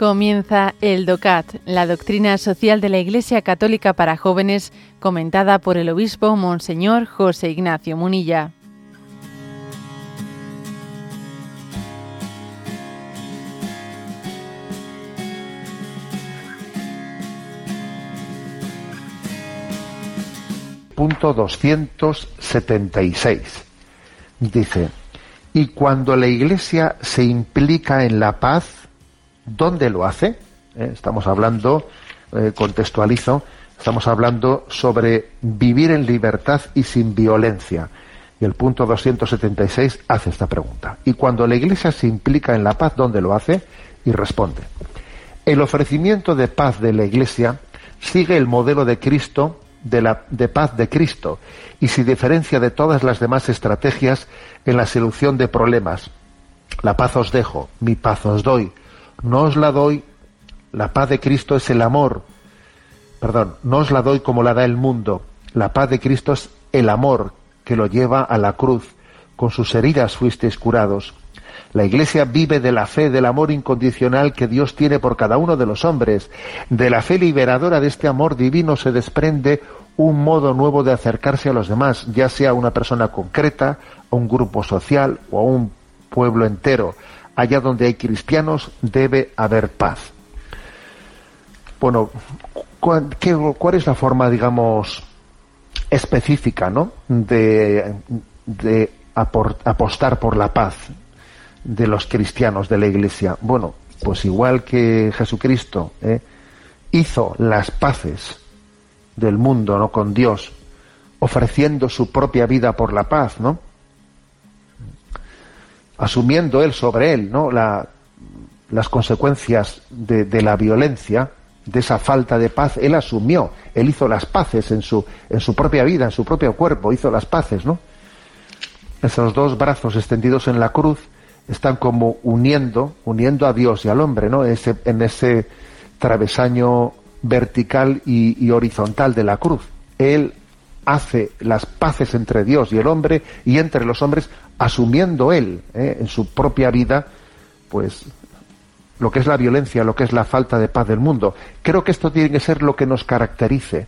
Comienza el DOCAT, la doctrina social de la Iglesia Católica para jóvenes, comentada por el obispo Monseñor José Ignacio Munilla. Punto 276. Dice, y cuando la Iglesia se implica en la paz, ¿Dónde lo hace? Eh, estamos hablando, eh, contextualizo, estamos hablando sobre vivir en libertad y sin violencia. Y el punto 276 hace esta pregunta. Y cuando la Iglesia se implica en la paz, ¿dónde lo hace? Y responde. El ofrecimiento de paz de la Iglesia sigue el modelo de Cristo, de, la, de paz de Cristo, y se diferencia de todas las demás estrategias en la solución de problemas. La paz os dejo, mi paz os doy no os la doy, la paz de Cristo es el amor, perdón, no os la doy como la da el mundo, la paz de Cristo es el amor que lo lleva a la cruz, con sus heridas fuisteis curados. La Iglesia vive de la fe, del amor incondicional que Dios tiene por cada uno de los hombres. De la fe liberadora de este amor divino se desprende un modo nuevo de acercarse a los demás, ya sea a una persona concreta, a un grupo social o a un pueblo entero allá donde hay cristianos debe haber paz. Bueno, ¿cuál, es la forma, digamos, específica, ¿no? De, apostar por la paz de los cristianos de la Iglesia. Bueno, pues igual que Jesucristo ¿eh? hizo las paces del mundo, ¿no? Con Dios, ofreciendo su propia vida por la paz, ¿no? Asumiendo él sobre él ¿no? las consecuencias de, la violencia, de esa falta de paz, él asumió, él hizo las paces en su, en su propia vida, en su propio cuerpo, hizo las paces, ¿no? Esos dos brazos extendidos en la cruz están como uniendo, uniendo a Dios y al hombre, ¿no? En ese travesaño vertical y, y horizontal de la cruz. Él hace las paces entre Dios y el hombre y entre los hombres, asumiendo él ¿eh? en su propia vida, pues lo que es la violencia, lo que es la falta de paz del mundo. Creo que esto tiene que ser lo que nos caracterice.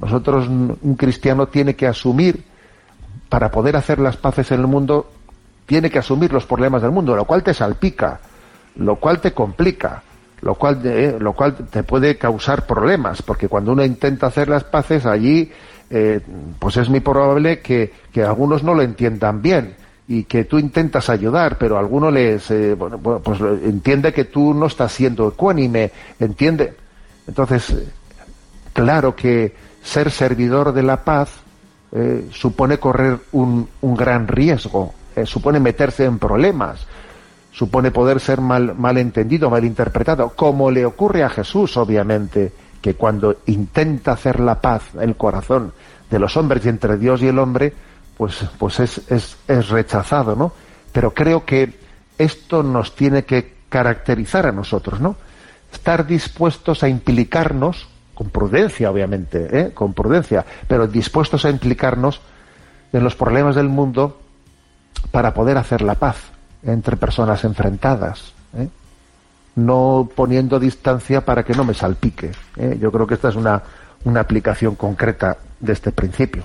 Nosotros, un cristiano tiene que asumir, para poder hacer las paces en el mundo, tiene que asumir los problemas del mundo, lo cual te salpica, lo cual te complica, lo cual, eh, lo cual te puede causar problemas, porque cuando uno intenta hacer las paces allí eh, pues es muy probable que, algunos no lo entiendan bien y que tú intentas ayudar, pero alguno les, eh, pues entiende que tú no estás siendo ecuánime, entiende. Entonces, claro que ser servidor de la paz eh, supone correr un, un gran riesgo, supone meterse en problemas, supone poder ser mal, mal entendido, mal interpretado, como le ocurre a Jesús, obviamente que cuando intenta hacer la paz el corazón de los hombres y entre Dios y el hombre, pues, pues es, es, es rechazado, ¿no? Pero creo que esto nos tiene que caracterizar a nosotros, ¿no? Estar dispuestos a implicarnos, con prudencia, obviamente, ¿eh? con prudencia, pero dispuestos a implicarnos en los problemas del mundo para poder hacer la paz entre personas enfrentadas. ¿eh? No poniendo distancia para que no me salpique. ¿eh? Yo creo que esta es una, una aplicación concreta de este principio.